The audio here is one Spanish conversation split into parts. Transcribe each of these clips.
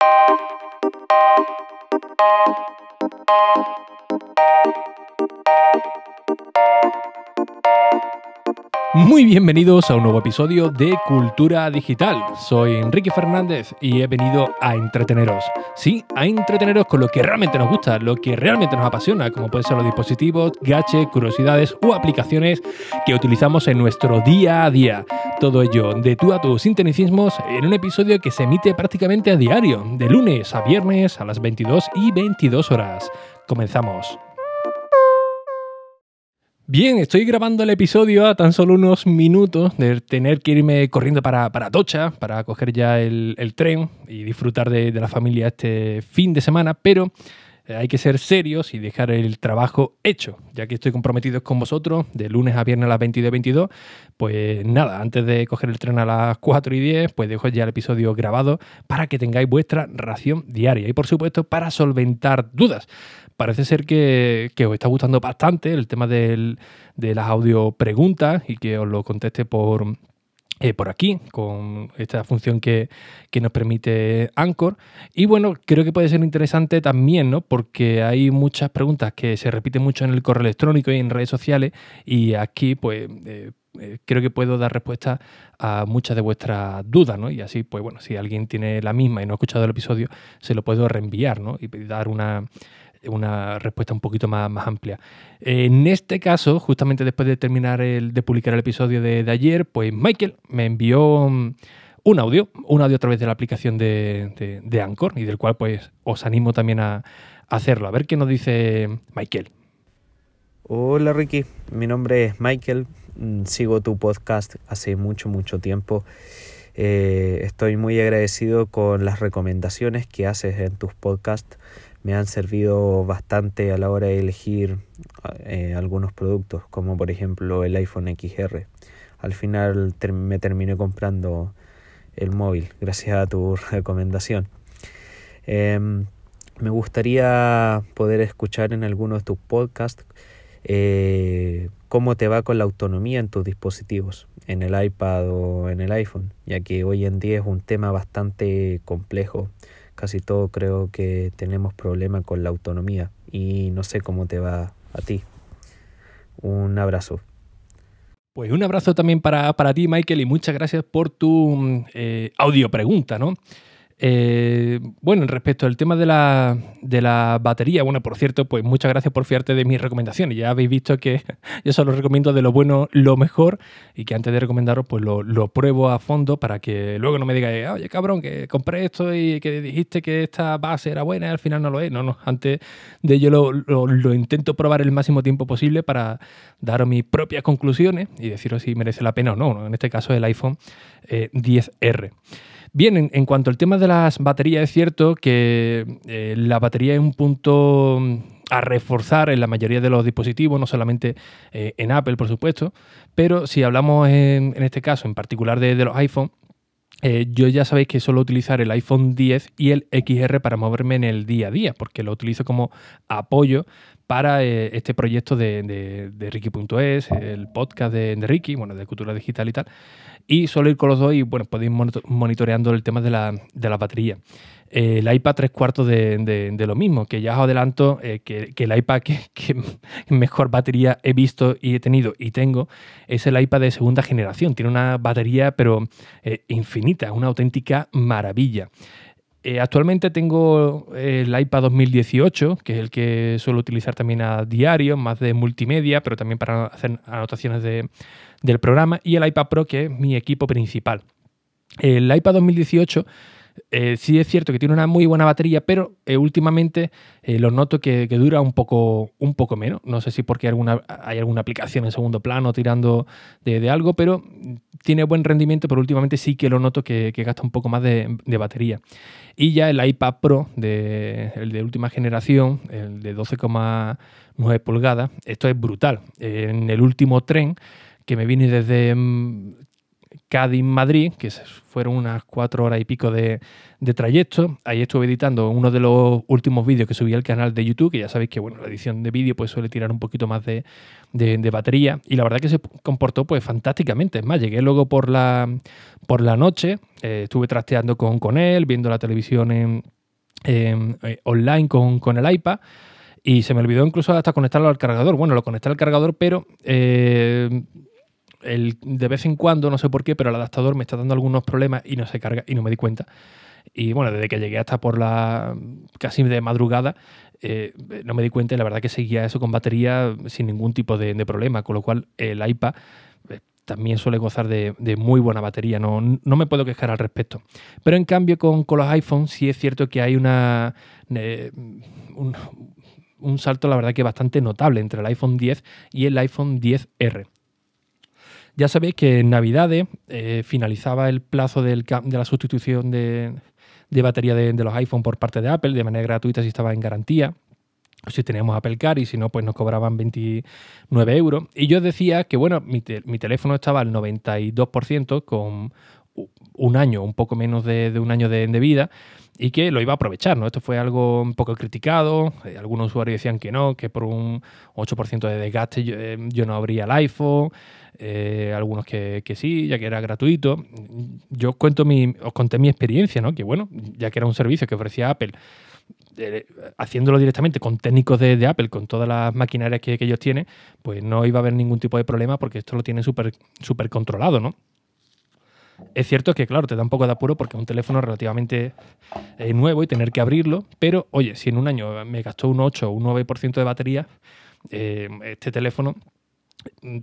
Thank you. Muy bienvenidos a un nuevo episodio de Cultura Digital. Soy Enrique Fernández y he venido a entreteneros. Sí, a entreteneros con lo que realmente nos gusta, lo que realmente nos apasiona, como pueden ser los dispositivos, gaches, curiosidades o aplicaciones que utilizamos en nuestro día a día. Todo ello de tú a tú sin tecnicismos en un episodio que se emite prácticamente a diario, de lunes a viernes a las 22 y 22 horas. Comenzamos. Bien, estoy grabando el episodio a tan solo unos minutos de tener que irme corriendo para, para Tocha, para coger ya el, tren y disfrutar de, la familia este fin de semana, pero hay que ser serios y dejar el trabajo hecho, ya que estoy comprometido con vosotros de lunes a viernes a las 22 22. Pues nada, antes de coger el tren a las 4 y 10, pues dejo ya el episodio grabado para que tengáis vuestra ración diaria y por supuesto para solventar dudas parece ser que, os está gustando bastante el tema de las audio preguntas y que os lo conteste por, eh, por aquí, con esta función que, nos permite Anchor. Y bueno, creo que puede ser interesante también, ¿no? Porque hay muchas preguntas que se repiten mucho en el correo electrónico y en redes sociales. Y aquí, pues. Eh, eh, creo que puedo dar respuesta a muchas de vuestras dudas, ¿no? Y así, pues bueno, si alguien tiene la misma y no ha escuchado el episodio, se lo puedo reenviar, ¿no? Y dar una, una respuesta un poquito más, más, amplia. En este caso, justamente después de terminar el, de publicar el episodio de, ayer, pues Michael me envió mm, un audio, un audio a través de la aplicación de, de, Anchor y del cual pues os animo también a, hacerlo. A ver qué nos dice Michael. Hola Ricky, mi nombre es Michael, mm, sigo tu podcast hace mucho, mucho tiempo. Eh, estoy muy agradecido con las recomendaciones que haces en tus podcasts me han servido bastante a la hora de elegir eh, algunos productos, como por ejemplo el iPhone XR. Al final me terminé comprando el móvil gracias a tu recomendación. Em, me gustaría poder escuchar en alguno de tus podcasts eh, cómo te va con la autonomía en tus dispositivos, en el iPad o en el iPhone, ya que hoy en día es un tema bastante complejo casi todo creo que tenemos problemas con la autonomía y no sé cómo te va a ti. Un abrazo. Pues un abrazo también para, para ti, Michael, y muchas gracias por tu eh, audio pregunta, ¿no? Eh, bueno, respecto al tema de la, de la, batería, bueno, por cierto, pues muchas gracias por fiarte de mis recomendaciones. Ya habéis visto que yo solo recomiendo de lo bueno lo mejor y que antes de recomendaros, pues lo, lo pruebo a fondo para que luego no me digáis, oye, cabrón, que compré esto y que dijiste que esta base era buena y al final no lo es. No, no, antes de ello lo, lo, intento probar el máximo tiempo posible para daros mis propias conclusiones y deciros si merece la pena o no. En este caso, el iPhone 10R. Bien, en, cuanto al tema de las baterías, es cierto que eh, la batería es un punto mm, a reforzar en la mayoría de los dispositivos, no solamente eh, en Apple, por supuesto, pero si hablamos en, este caso en particular de, los iPhone, eh, yo ya sabéis que suelo utilizar el iPhone 10 y el XR para moverme en el día a día, porque lo utilizo como apoyo para este proyecto de, de, Ricky.es, el podcast de, de Ricky, bueno, de cultura digital y tal y solo ir con los dos y bueno, podéis monitoreando el tema de la, de la batería. el iPad tres cuartos de, lo mismo, que ya os adelanto eh, que, el iPad que, mejor batería he visto y he tenido y tengo es el iPad de segunda generación. Tiene una batería pero eh, infinita, una auténtica maravilla. Eh, actualmente tengo el iPad 2018, que es el que suelo utilizar también a diario, más de multimedia, pero también para hacer anotaciones de, del programa, y el iPad Pro, que es mi equipo principal. El iPad 2018 eh, sí es cierto que tiene una muy buena batería, pero eh, últimamente eh, lo noto que, dura un poco, un poco menos. No sé si porque hay alguna, aplicación en segundo plano tirando de, algo, pero tiene buen rendimiento, pero últimamente sí que lo noto que, gasta un poco más de, batería. Y ya el iPad Pro, de, el de última generación, el de 12,9 pulgadas, esto es brutal. En el último tren que me vine desde mm, Cádiz-Madrid, que fueron unas cuatro horas y pico de, trayecto. Ahí estuve editando uno de los últimos vídeos que subí al canal de YouTube, que ya sabéis que bueno, la edición de vídeo pues suele tirar un poquito más de, batería. Y la verdad que se comportó pues fantásticamente. Es más, llegué luego por la, por la noche, eh, estuve trasteando con, con él, viendo la televisión en, eh, online con, con el iPad. Y se me olvidó incluso hasta conectarlo al cargador. Bueno, lo conecté al cargador, pero eh, el, de vez en cuando, no sé por qué, pero el adaptador me está dando algunos problemas y no se carga y no me di cuenta. Y bueno, desde que llegué hasta por la casi de madrugada, eh, no me di cuenta la verdad que seguía eso con batería sin ningún tipo de, problema, con lo cual el iPad eh, también suele gozar de, muy buena batería, no, no, me puedo quejar al respecto. Pero en cambio con, con los iPhones sí es cierto que hay una, un, un salto, la verdad que bastante notable entre el iPhone 10 y el iPhone 10R. Ya sabéis que en Navidades eh, finalizaba el plazo de la sustitución de, batería de, los iPhone por parte de Apple de manera gratuita si estaba en garantía. Si teníamos Apple Car y si no, pues nos cobraban 29 euros. Y yo decía que, bueno, mi, teléfono estaba al 92% con un año, un poco menos de, un año de, vida y que lo iba a aprovechar. ¿no? Esto fue algo un poco criticado. Eh, algunos usuarios decían que no, que por un 8% de desgaste yo, eh, yo, no abría el iPhone. Eh, algunos que, sí, ya que era gratuito. Yo cuento mi, os conté mi experiencia, ¿no? que bueno, ya que era un servicio que ofrecía Apple, haciéndolo directamente con técnicos de, Apple, con todas las maquinarias que, ellos tienen, pues no iba a haber ningún tipo de problema porque esto lo tienen súper super controlado, ¿no? Es cierto que, claro, te da un poco de apuro porque es un teléfono relativamente eh, nuevo y tener que abrirlo, pero oye, si en un año me gastó un 8 o un 9% de batería, este teléfono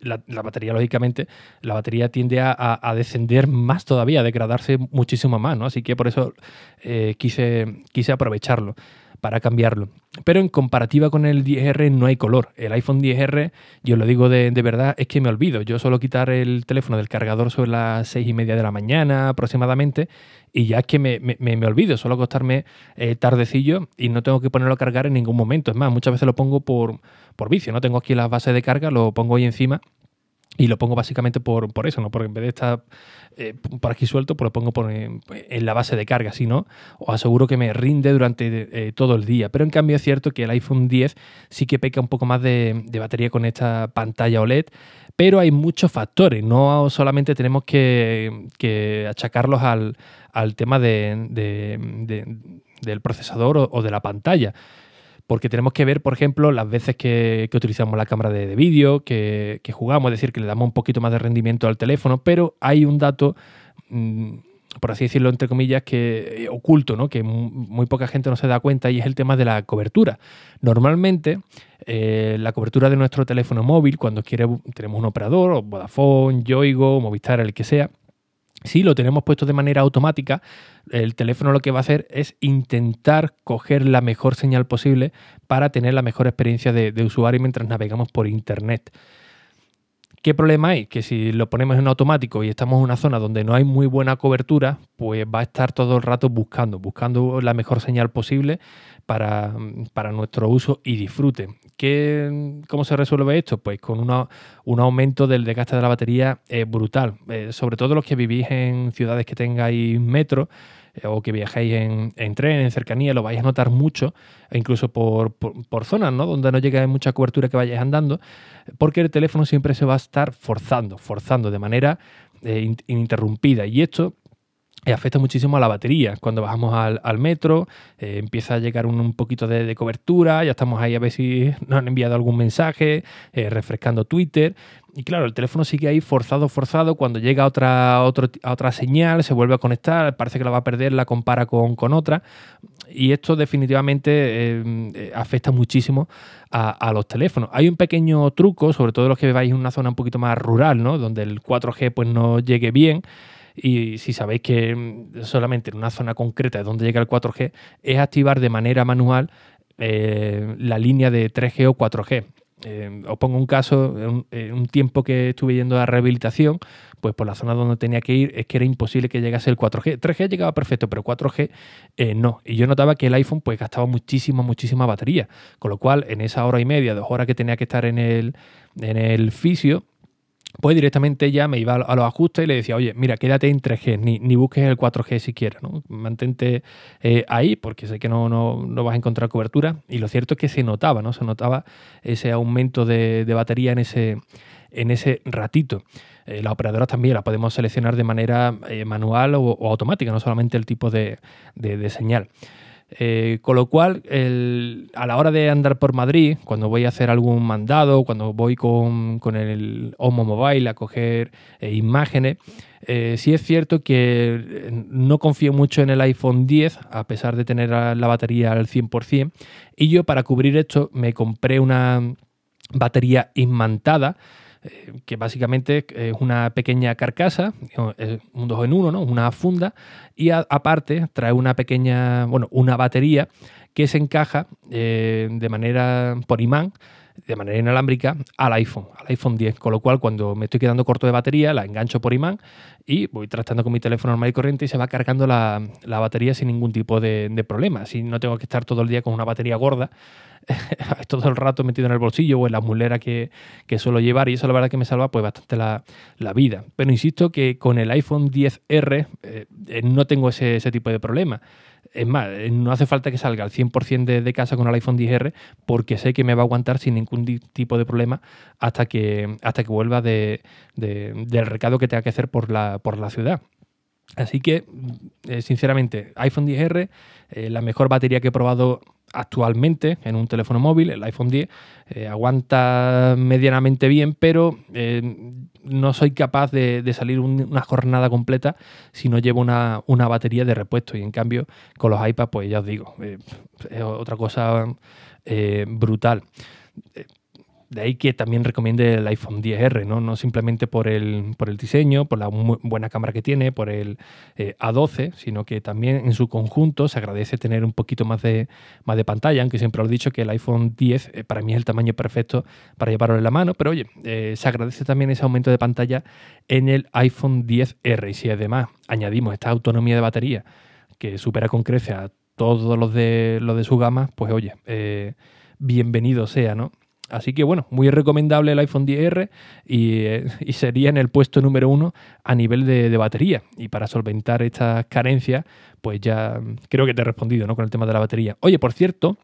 la, batería, lógicamente, la batería tiende a, descender más todavía, a degradarse muchísimo más, ¿no? Así que por eso eh, quise, quise aprovecharlo para cambiarlo. Pero en comparativa con el 10R no hay color. El iPhone 10R, yo lo digo de, verdad, es que me olvido. Yo suelo quitar el teléfono del cargador sobre las seis y media de la mañana aproximadamente y ya es que me, me, olvido. Suelo acostarme eh, tardecillo y no tengo que ponerlo a cargar en ningún momento. Es más, muchas veces lo pongo por, por vicio. No tengo aquí las bases de carga, lo pongo ahí encima y lo pongo básicamente por, por, eso, ¿no? Porque en vez de estar eh, por aquí suelto, pues lo pongo por, en, la base de carga, si no, os aseguro que me rinde durante eh, todo el día. Pero en cambio es cierto que el iPhone 10 sí que peca un poco más de, batería con esta pantalla OLED, pero hay muchos factores, no solamente tenemos que, achacarlos al, tema de, del procesador o de la pantalla porque tenemos que ver, por ejemplo, las veces que, utilizamos la cámara de, vídeo, que, jugamos, es decir, que le damos un poquito más de rendimiento al teléfono, pero hay un dato, mm, por así decirlo, entre comillas, que eh, oculto, ¿no? que muy poca gente no se da cuenta y es el tema de la cobertura. Normalmente, eh, la cobertura de nuestro teléfono móvil, cuando quiere, tenemos un operador, Vodafone, Yoigo, Movistar, el que sea, si lo tenemos puesto de manera automática, el teléfono lo que va a hacer es intentar coger la mejor señal posible para tener la mejor experiencia de, usuario mientras navegamos por Internet. ¿Qué problema hay? Que si lo ponemos en automático y estamos en una zona donde no hay muy buena cobertura, pues va a estar todo el rato buscando, buscando la mejor señal posible para, nuestro uso y disfrute. ¿Qué, ¿Cómo se resuelve esto? Pues con un aumento del desgaste de la batería eh, brutal. Eh, sobre todo los que vivís en ciudades que tengáis metro eh, o que viajéis en, tren, en cercanía, lo vais a notar mucho, e incluso por, zonas ¿no? donde no llega mucha cobertura que vayáis andando, porque el teléfono siempre se va a estar forzando, forzando de manera ininterrumpida. Y esto afecta muchísimo a la batería. Cuando bajamos al, metro, eh, empieza a llegar un, poquito de, cobertura, ya estamos ahí a ver si nos han enviado algún mensaje, eh, refrescando Twitter. Y claro, el teléfono sigue ahí forzado, forzado. Cuando llega otra, otra señal, se vuelve a conectar, parece que la va a perder, la compara con, otra. Y esto definitivamente eh, afecta muchísimo a, a, los teléfonos. Hay un pequeño truco, sobre todo los que vais en una zona un poquito más rural, ¿no? donde el 4G pues, no llegue bien. Y si sabéis que mm, solamente en una zona concreta de donde llega el 4G, es activar de manera manual eh, la línea de 3G o 4G. Eh, os pongo un caso, en un, tiempo que estuve yendo a rehabilitación, pues por la zona donde tenía que ir es que era imposible que llegase el 4G. 3G llegaba perfecto, pero 4G eh, no. Y yo notaba que el iPhone pues gastaba muchísima, muchísima batería. Con lo cual, en esa hora y media, dos horas que tenía que estar en el, en el fisio, pues directamente ya me iba a los ajustes y le decía, oye, mira, quédate en 3G, ni, busques el 4G siquiera, ¿no? Mantente eh, ahí porque sé que no, no, vas a encontrar cobertura. Y lo cierto es que se notaba, ¿no? Se notaba ese aumento de, batería en ese, en ese ratito. Eh, las operadoras también las podemos seleccionar de manera eh, manual o, automática, no solamente el tipo de, de señal. Eh, con lo cual, a la hora de andar por Madrid, cuando voy a hacer algún mandado, cuando voy con, el Homo Mobile a coger eh, imágenes, eh, sí es cierto que no confío mucho en el iPhone 10, a pesar de tener la batería al 100%. Y yo para cubrir esto me compré una batería imantada eh, que básicamente es una pequeña carcasa, un 2 en 1, ¿no? una funda, y aparte trae una pequeña, bueno, una batería que se encaja eh, de manera por imán de manera inalámbrica al iPhone, al iPhone 10. Con lo cual, cuando me estoy quedando corto de batería, la engancho por imán y voy tratando con mi teléfono normal y corriente y se va cargando la, batería sin ningún tipo de, de, problema. Así no tengo que estar todo el día con una batería gorda, todo el rato metido en el bolsillo o en la mulera que, suelo llevar. Y eso, la verdad, que me salva pues bastante la, vida. Pero insisto que con el iPhone 10R eh, eh, no tengo ese, ese tipo de problema. Es más, eh, no hace falta que salga al 100% de, casa con el iPhone 10R porque sé que me va a aguantar sin ningún tipo de problema hasta que, hasta que vuelva del recado que tenga que hacer por la, por la ciudad. Así que, eh, sinceramente, iPhone 10R, eh, la mejor batería que he probado actualmente en un teléfono móvil, el iPhone 10, aguanta medianamente bien, pero no soy capaz de, salir una jornada completa si no llevo una, batería de repuesto. Y en cambio, con los iPads, pues ya os digo, eh, es otra cosa eh, brutal. De ahí que también recomiende el iPhone 10R, ¿no? no simplemente por el, por el diseño, por la buena cámara que tiene, por el eh, A12, sino que también en su conjunto se agradece tener un poquito más de, más de pantalla, aunque siempre os he dicho que el iPhone 10 eh, para mí es el tamaño perfecto para llevarlo en la mano, pero oye, eh, se agradece también ese aumento de pantalla en el iPhone 10R. Y si además añadimos esta autonomía de batería que supera con creces a todos los de, los de su gama, pues oye, bienvenido sea, ¿no? Así que bueno, muy recomendable el iPhone 10R eh, y, sería en el puesto número uno a nivel de, batería. Y para solventar estas carencias, pues ya creo que te he respondido ¿no? con el tema de la batería. Oye, por cierto,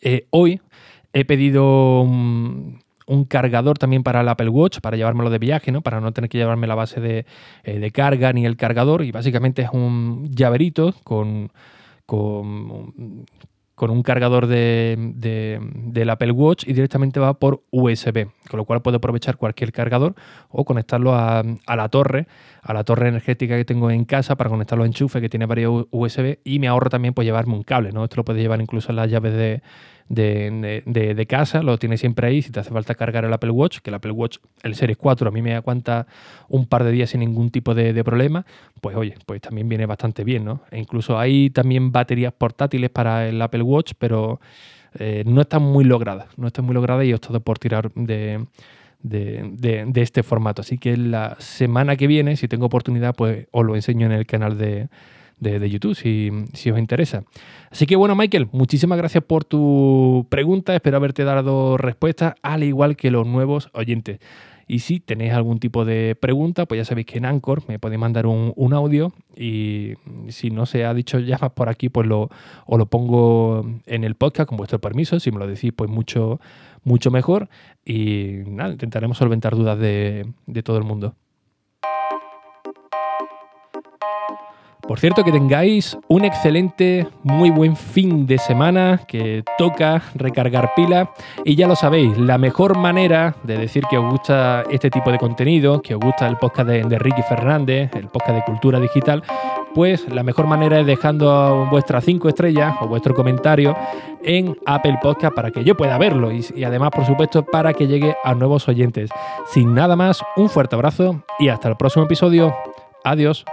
eh, hoy he pedido un, cargador también para el Apple Watch, para llevármelo de viaje, ¿no? para no tener que llevarme la base de, eh, de carga ni el cargador. Y básicamente es un llaverito con, con con un cargador de, del Apple Watch y directamente va por USB, con lo cual puedo aprovechar cualquier cargador o conectarlo a, la torre, a la torre energética que tengo en casa para conectarlo a enchufe que tiene varios USB y me ahorro también pues llevarme un cable, ¿no? Esto lo puedes llevar incluso en las llaves de, de, casa, lo tienes siempre ahí. Si te hace falta cargar el Apple Watch, que el Apple Watch, el Series 4, a mí me aguanta un par de días sin ningún tipo de, problema, pues oye, pues también viene bastante bien, ¿no? E incluso hay también baterías portátiles para el Apple Watch, pero eh, no están muy logradas, no están muy logradas y os por tirar de, de, este formato. Así que la semana que viene, si tengo oportunidad, pues os lo enseño en el canal de, de, YouTube, si, os interesa. Así que bueno, Michael, muchísimas gracias por tu pregunta. Espero haberte dado respuesta, al igual que los nuevos oyentes. Y si tenéis algún tipo de pregunta, pues ya sabéis que en Anchor me podéis mandar un, audio y si no se ha dicho ya más por aquí, pues lo, os lo pongo en el podcast con vuestro permiso. Si me lo decís, pues mucho, mucho mejor. Y nada, intentaremos solventar dudas de, de todo el mundo. Por cierto, que tengáis un excelente, muy buen fin de semana, que toca recargar pila. Y ya lo sabéis, la mejor manera de decir que os gusta este tipo de contenido, que os gusta el podcast de, Ricky Fernández, el podcast de Cultura Digital, pues la mejor manera es dejando vuestras cinco estrellas o vuestro comentario en Apple Podcast para que yo pueda verlo y además, por supuesto, para que llegue a nuevos oyentes. Sin nada más, un fuerte abrazo y hasta el próximo episodio. Adiós.